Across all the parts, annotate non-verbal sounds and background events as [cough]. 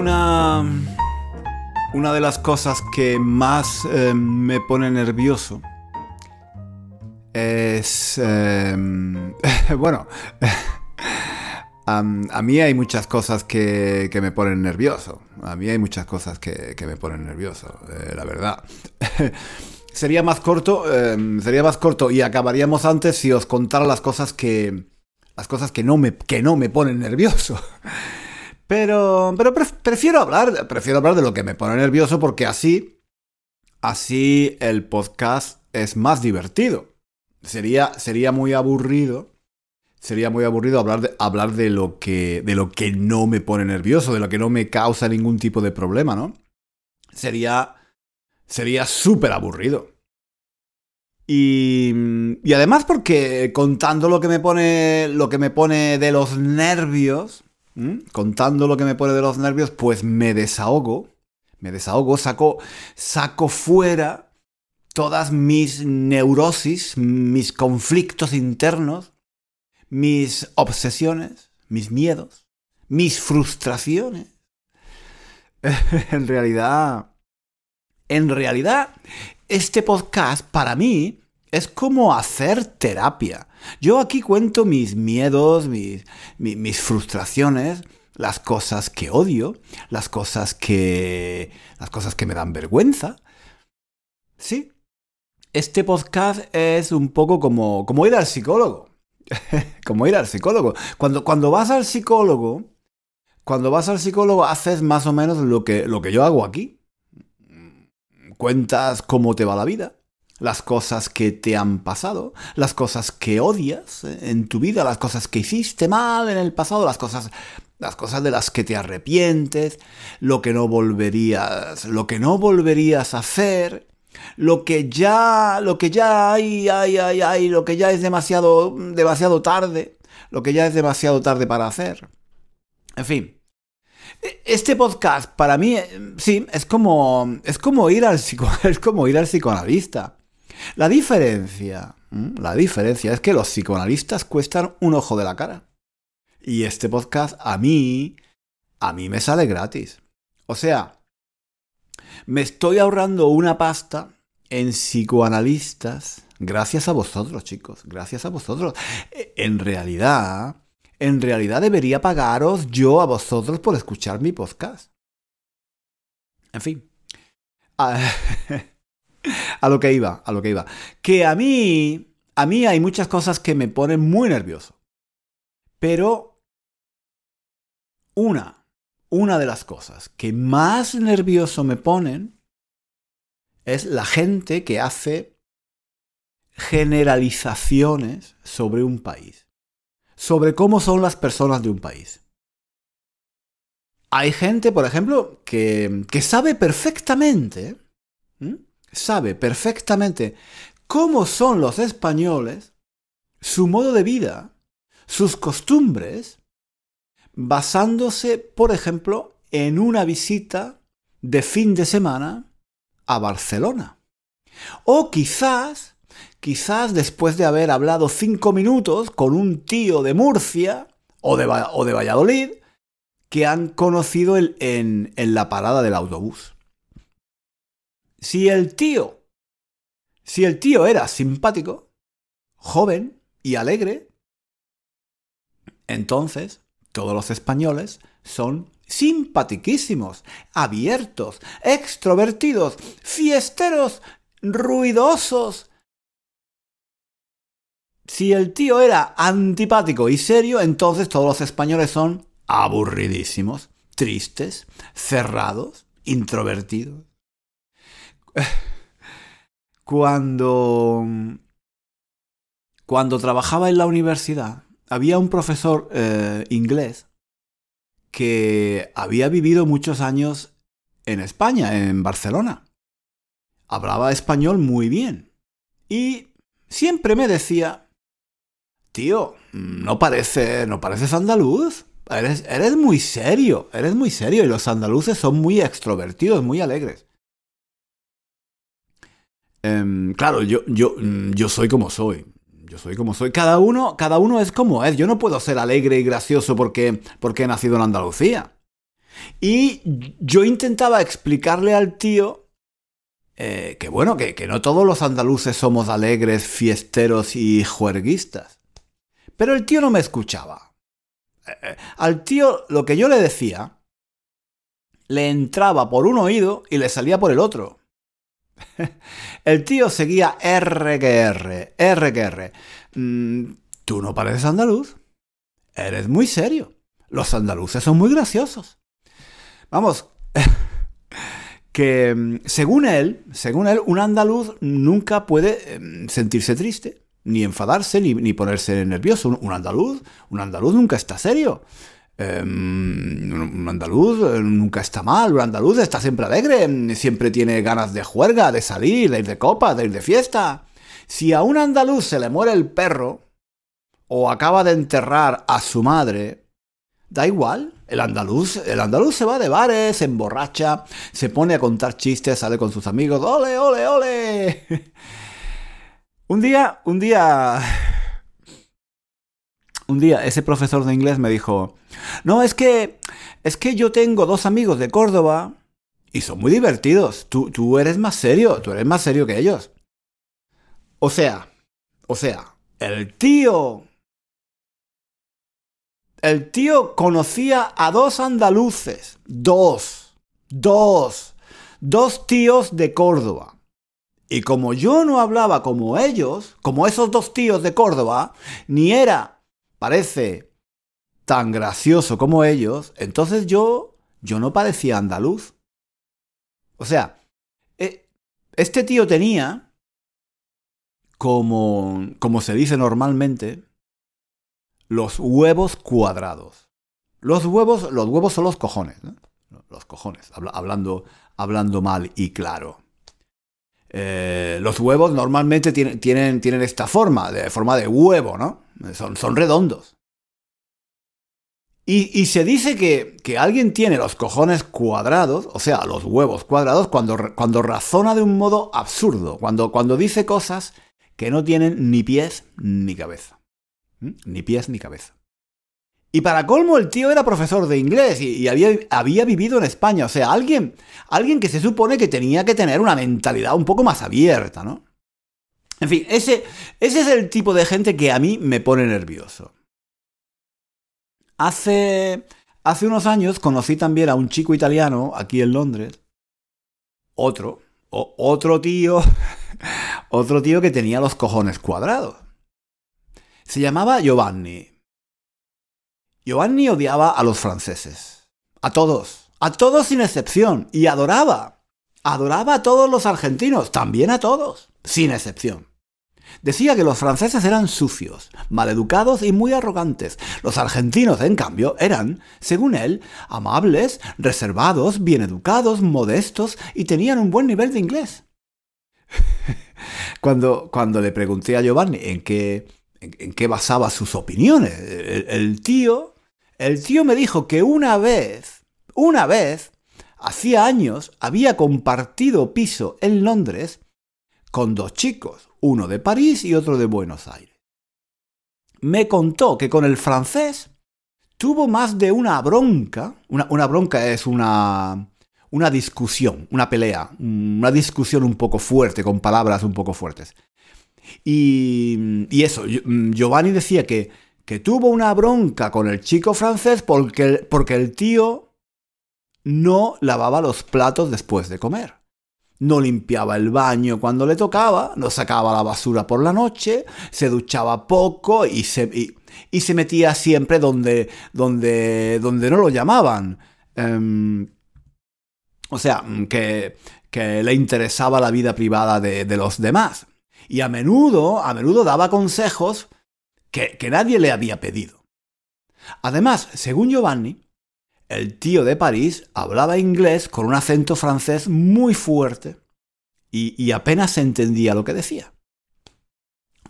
Una, una de las cosas que más eh, me pone nervioso es... eh, [laughs] bueno, [laughs] a, mí hay muchas cosas que, que me ponen nervioso. A mí hay muchas cosas que, que me ponen nervioso, eh, la verdad. [laughs] sería más corto, eh, sería más corto y acabaríamos antes si os contara las cosas que... Las cosas que no me, que no me ponen nervioso. Pero, pero pref- prefiero hablar, prefiero hablar de lo que me pone nervioso porque así, así el podcast es más divertido. Sería, sería muy aburrido, sería muy aburrido hablar de, hablar de lo que, de lo que no me pone nervioso, de lo que no me causa ningún tipo de problema, ¿no? Sería, sería súper aburrido. Y, y además porque contando lo que me pone, lo que me pone de los nervios, ¿Mm? Contando lo que me pone de los nervios, pues me desahogo. Me desahogo, saco, saco fuera todas mis neurosis, mis conflictos internos, mis obsesiones, mis miedos, mis frustraciones. [laughs] en realidad, en realidad, este podcast para mí es como hacer terapia. Yo aquí cuento mis miedos, mis, mi- mis frustraciones, las cosas que odio, las cosas que. las cosas que me dan vergüenza. Sí. Este podcast es un poco como, como ir al psicólogo. [laughs] como ir al psicólogo. Cuando, cuando vas al psicólogo, cuando vas al psicólogo haces más o menos lo que, lo que yo hago aquí. Cuentas cómo te va la vida, las cosas que te han pasado, las cosas que odias eh, en tu vida, las cosas que hiciste mal en el pasado, las cosas las cosas de las que te arrepientes, lo que no volverías, lo que no volverías a hacer, lo que ya lo que ya hay, hay, hay, hay, lo que ya es demasiado demasiado tarde, lo que ya es demasiado tarde para hacer. En fin, este podcast para mí eh, sí es como es como ir al psico, [laughs] es como ir al psicoanalista. La diferencia, la diferencia es que los psicoanalistas cuestan un ojo de la cara. Y este podcast a mí a mí me sale gratis. O sea, me estoy ahorrando una pasta en psicoanalistas gracias a vosotros, chicos, gracias a vosotros. Eh, En realidad, en realidad debería pagaros yo a vosotros por escuchar mi podcast. En fin. [laughs] A, lo que iba, a lo que iba. Que a mí, a mí hay muchas cosas que me ponen muy nervioso. Pero una, una de las cosas que más nervioso me ponen es la gente que hace generalizaciones sobre un país sobre cómo son las personas de un país. Hay gente, por ejemplo, que, que sabe perfectamente. Sabe perfectamente cómo son los españoles, su modo de vida, sus costumbres, basándose, por ejemplo, en una visita de fin de semana a Barcelona. O quizás quizás después de haber hablado cinco minutos con un tío de Murcia o de, o de Valladolid que han conocido en, en la parada del autobús. Si el tío, si el tío era simpático, joven y alegre, entonces todos los españoles son simpatiquísimos, abiertos, extrovertidos, fiesteros, ruidosos, si el tío era antipático y serio, entonces todos los españoles son aburridísimos, tristes, cerrados, introvertidos. [sighs] Cuando, cuando trabajaba en la universidad, había un profesor eh, inglés que había vivido muchos años en España, en Barcelona. Hablaba español muy bien. Y siempre me decía, tío, no parece, no pareces andaluz. Eres, eres muy serio, eres muy serio y los andaluces son muy extrovertidos, muy alegres. Em, claro, yo, yo, mm, yo soy como soy. Yo soy como soy. Cada uno, cada uno es como es. Yo no puedo ser alegre y gracioso porque, porque he nacido en Andalucía. Y yo intentaba explicarle al tío eh, que bueno, que, que no todos los andaluces somos alegres, fiesteros y juerguistas. Pero el tío no me escuchaba. Eh, eh, al tío lo que yo le decía le entraba por un oído y le salía por el otro. El tío seguía R que. Mm, Tú no pareces andaluz. Eres muy serio. Los andaluces son muy graciosos. Vamos, [laughs] que mm, según él, según él, un andaluz nunca puede em, sentirse triste, ni enfadarse, ni, ni ponerse nervioso. Un, andaluz, un andaluz nunca está serio. Em, un andaluz eh, nunca está mal, un andaluz está siempre alegre, siempre tiene ganas de juerga, de salir, de ir de copa, de ir de fiesta. Si a un andaluz se le muere el perro, o acaba de enterrar a su madre, da igual. El andaluz, el andaluz se va de bares, se emborracha, se pone a contar chistes, sale con sus amigos, ole, ole, ole. [laughs] un día, un día un día ese profesor de inglés me dijo, no, es que, es que yo tengo dos amigos de Córdoba y son muy divertidos. Tú, tú eres más serio, tú eres más serio que ellos. O sea, o sea, el tío... El tío conocía a dos andaluces, dos, dos, dos tíos de Córdoba. Y como yo no hablaba como ellos, como esos dos tíos de Córdoba, ni era parece tan gracioso como ellos, entonces yo, yo no parecía andaluz. O sea, e, este tío tenía, como, como se dice normalmente, los huevos cuadrados. Los huevos, los huevos son los cojones, ¿no? Los cojones, hablando, hablando mal y claro. Eh, los huevos normalmente tienen, tienen, tienen, esta forma, de forma de huevo, ¿no? Son, son redondos. Y, se dice que, que, alguien tiene los cojones cuadrados, o sea, los huevos cuadrados, cuando, cuando razona de un modo absurdo, cuando, cuando dice cosas que no tienen ni pies ni cabeza. ¿Mm? Ni pies ni cabeza. Y para colmo, el tío era profesor de inglés y, había, había, vivido en España. O sea, alguien, alguien que se supone que tenía que tener una mentalidad un poco más abierta, ¿no? En fin, ese, ese es el tipo de gente que a mí me pone nervioso. Hace, hace unos años conocí también a un chico italiano aquí en Londres. Otro, otro tío, [laughs] otro tío que tenía los cojones cuadrados. Se llamaba Giovanni. Giovanni odiaba a los franceses. A todos. A todos sin excepción. Y adoraba. Adoraba a todos los argentinos. También a todos. Sin excepción. Decía que los franceses eran sucios, maleducados y muy arrogantes. Los argentinos, en cambio, eran, según él, amables, reservados, bien educados, modestos y tenían un buen nivel de inglés. [laughs] cuando, cuando le pregunté a Giovanni en qué, en, qué basaba sus opiniones, el tío el tío me dijo que una vez, una vez, hacía años, había compartido piso en Londres con dos chicos, uno de París y otro de Buenos Aires. Me contó que con el francés tuvo más de una bronca. Una, bronca es una, una discusión, una pelea, una discusión un poco fuerte, con palabras un poco fuertes. Y, y eso, Giovanni decía que que tuvo una bronca con el chico francés porque, porque el tío no lavaba los platos después de comer. no limpiaba el baño cuando le tocaba, no sacaba la basura por la noche, se duchaba poco y se, y, se metía siempre donde, donde, donde no lo llamaban. Em, o sea, que, que, le interesaba la vida privada de, de, los demás. Y a menudo, a menudo daba consejos que, nadie le había pedido. Además, según Giovanni, el tío de París hablaba inglés con un acento francés muy fuerte y, apenas entendía lo que decía.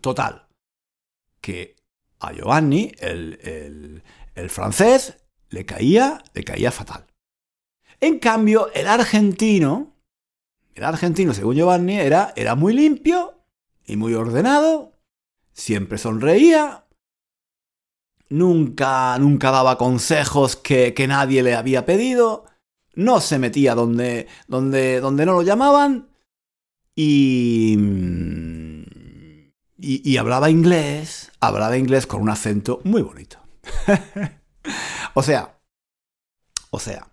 Total, que a Giovanni el, el, francés le caía, le caía fatal. En cambio, el argentino, el argentino, según Giovanni, era, era muy limpio y muy ordenado, siempre sonreía, nunca, nunca daba consejos que, nadie le había pedido, no se metía donde, donde, donde no lo llamaban. Y, y, y hablaba inglés, hablaba inglés con un acento muy bonito. [laughs] o sea, o sea,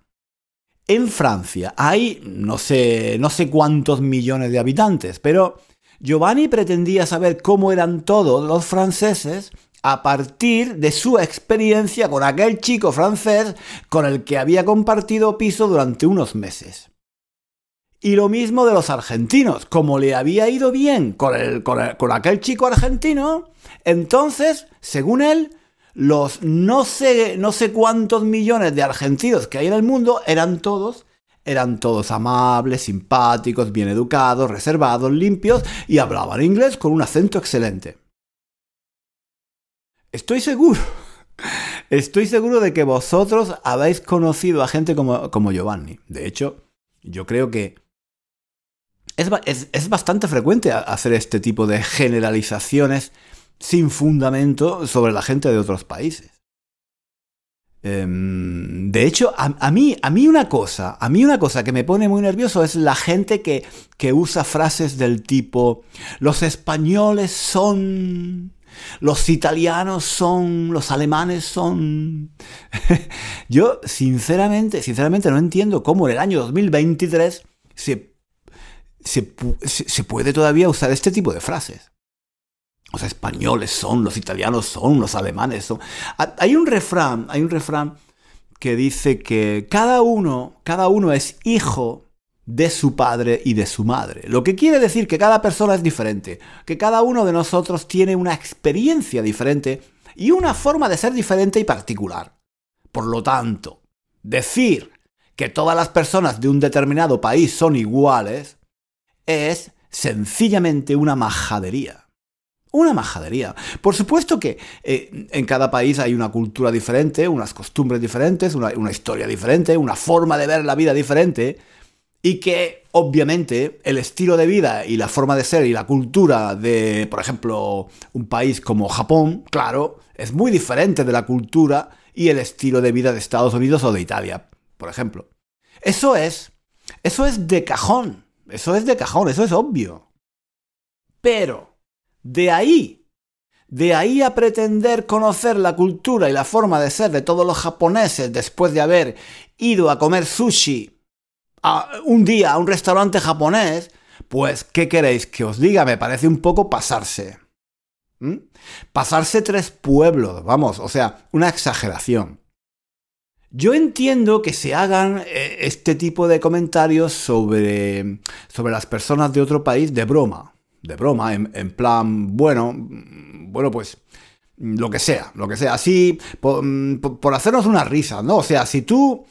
en Francia hay no sé, no sé cuántos millones de habitantes, pero Giovanni pretendía saber cómo eran todos los franceses a partir de su experiencia con aquel chico francés con el que había compartido piso durante unos meses. Y lo mismo de los argentinos, como le había ido bien con, el, con, aquel chico argentino, entonces, según él, los no sé, no sé cuántos millones de argentinos que hay en el mundo eran todos eran todos amables, simpáticos, bien educados, reservados, limpios y hablaban inglés con un acento excelente. Estoy seguro, [laughs] estoy seguro de que vosotros habéis conocido a gente como, como Giovanni. De hecho, yo creo que es, es, bastante frecuente hacer este tipo de generalizaciones sin fundamento sobre la gente de otros países. Em, de hecho, a, mí, a mí una cosa, a mí una cosa que me pone muy nervioso es la gente que, que usa frases del tipo los españoles son los italianos son, los alemanes son... [laughs] Yo, sinceramente, sinceramente no entiendo cómo en el año 2023 se, se, puede todavía usar este tipo de frases. Los españoles son, los italianos son, los alemanes son. Hay un refrán, hay un refrán que dice que cada uno, cada uno es hijo de su padre y de su madre. Lo que quiere decir que cada persona es diferente, que cada uno de nosotros tiene una experiencia diferente y una forma de ser diferente y particular. Por lo tanto, decir que todas las personas de un determinado país son iguales es sencillamente una majadería. Una majadería. Por supuesto que eh, en cada país hay una cultura diferente, unas costumbres diferentes, una historia diferente, una forma de ver la vida diferente, y que obviamente el estilo de vida y la forma de ser y la cultura de, por ejemplo, un país como Japón, claro, es muy diferente de la cultura y el estilo de vida de Estados Unidos o de Italia, por ejemplo. Eso es, eso es de cajón, eso es de cajón, eso es obvio. Pero, de ahí, de ahí a pretender conocer la cultura y la forma de ser de todos los japoneses después de haber ido a comer sushi un día a un restaurante japonés, pues, ¿qué queréis que os diga? Me parece un poco pasarse. Pasarse tres pueblos, vamos, o sea, una exageración. Yo entiendo que se hagan eh, este tipo de comentarios sobre, sobre las personas de otro país de broma. De broma, en, plan, bueno, bueno, pues lo que sea, lo que sea. Así, por, por hacernos una risa, ¿no? O sea, si tú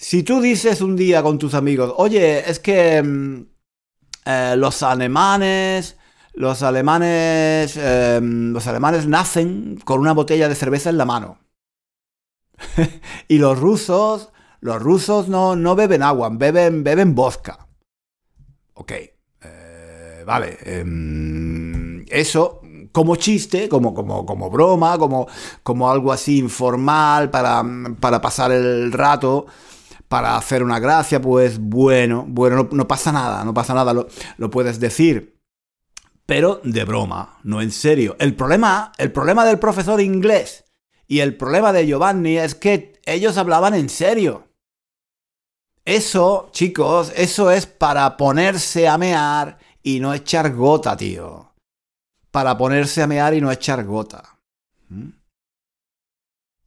si tú dices un día con tus amigos, oye, es que mm, eh, los alemanes, los alemanes, em, los alemanes nacen con una botella de cerveza en la mano. [laughs] y los rusos, los rusos no, no beben agua, beben, beben vodka. Ok, vale. Em, eso como chiste, como, como, como broma, como, como algo así informal para, para pasar el rato para hacer una gracia, pues bueno, bueno, no, pasa nada, no pasa nada, lo, lo, puedes decir. Pero de broma, no en serio. El problema, el problema del profesor inglés y el problema de Giovanni es que ellos hablaban en serio. Eso, chicos, eso es para ponerse a mear y no echar gota, tío. Para ponerse a mear y no echar gota. ¿Mm?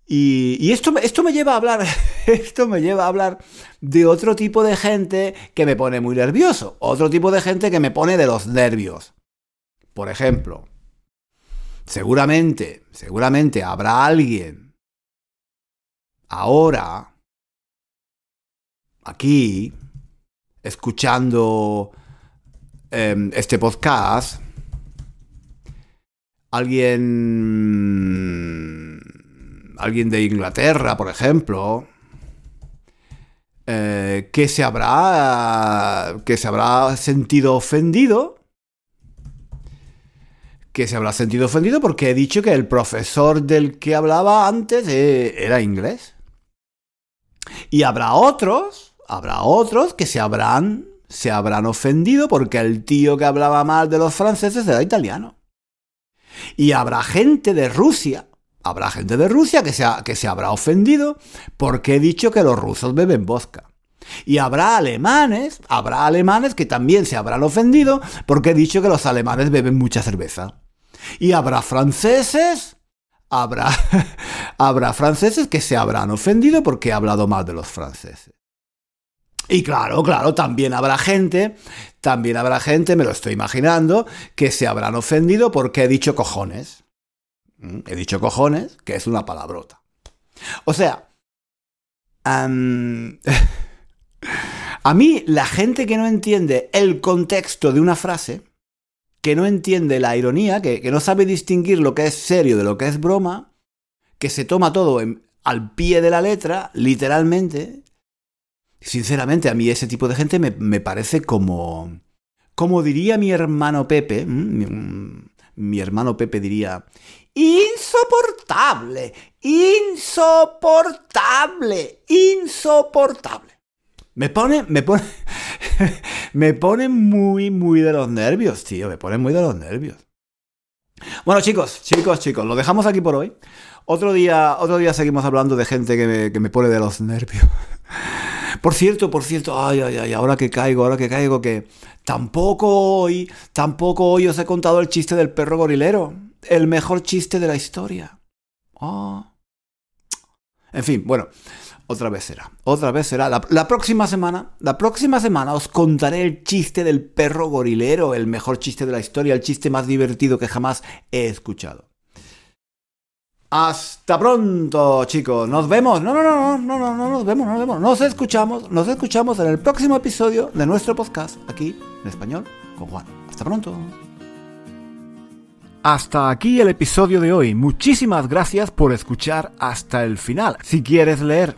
Y, esto, esto me lleva a hablar, [laughs] esto me lleva a hablar de otro tipo de gente que me pone muy nervioso, otro tipo de gente que me pone de los nervios. Por ejemplo, seguramente, seguramente habrá alguien ahora aquí escuchando em, este podcast, alguien alguien de Inglaterra, por ejemplo, eh, que se habrá que se habrá sentido ofendido que se habrá sentido ofendido porque he dicho que el profesor del que hablaba antes eh, era inglés. Y habrá otros, habrá otros que se habrán se habrán ofendido porque el tío que hablaba mal de los franceses era italiano. Y habrá gente de Rusia Habrá gente de Rusia que se, que se habrá ofendido porque he dicho que los rusos beben vodka. Y habrá alemanes, habrá alemanes que también se habrán ofendido porque he dicho que los alemanes beben mucha cerveza. Y habrá franceses, habrá, [laughs] habrá franceses que se habrán ofendido porque he hablado mal de los franceses. Y claro, claro, también habrá gente, también habrá gente, me lo estoy imaginando, que se habrán ofendido porque he dicho cojones. Mm, he dicho cojones, que es una palabrota. O sea, [laughs] a mí la gente que no entiende el contexto de una frase, que no entiende la ironía, que, no sabe distinguir lo que es serio de lo que es broma, que se toma todo al pie de la letra, literalmente, sinceramente a mí ese tipo de gente me, me parece como... Como diría mi hermano Pepe, mi hermano Pepe diría, insoportable, insoportable, insoportable. Me pone, me pone, [laughs] me pone muy, muy de los nervios, tío, me pone muy de los nervios. Bueno, chicos, chicos, chicos, lo dejamos aquí por hoy. Otro día, otro día seguimos hablando de gente que me, que me pone de los nervios. [laughs] Por cierto, por cierto, ay, ay, ay, ahora que caigo, ahora que caigo, que tampoco hoy, tampoco hoy os he contado el chiste del perro gorilero el mejor chiste de la historia. Ah. En fin, bueno, otra vez será. Otra vez será. La, próxima semana, la próxima semana os contaré el chiste del perro gorilero, el mejor chiste de la historia, el chiste más divertido que jamás he escuchado. Hasta pronto, chicos. Nos vemos. No, no, no, no, no, no, no nos vemos, no nos vemos. Nos escuchamos, nos escuchamos en el próximo episodio de nuestro podcast aquí en español con Juan. Hasta pronto. Hasta aquí el episodio de hoy. Muchísimas gracias por escuchar hasta el final. Si quieres leer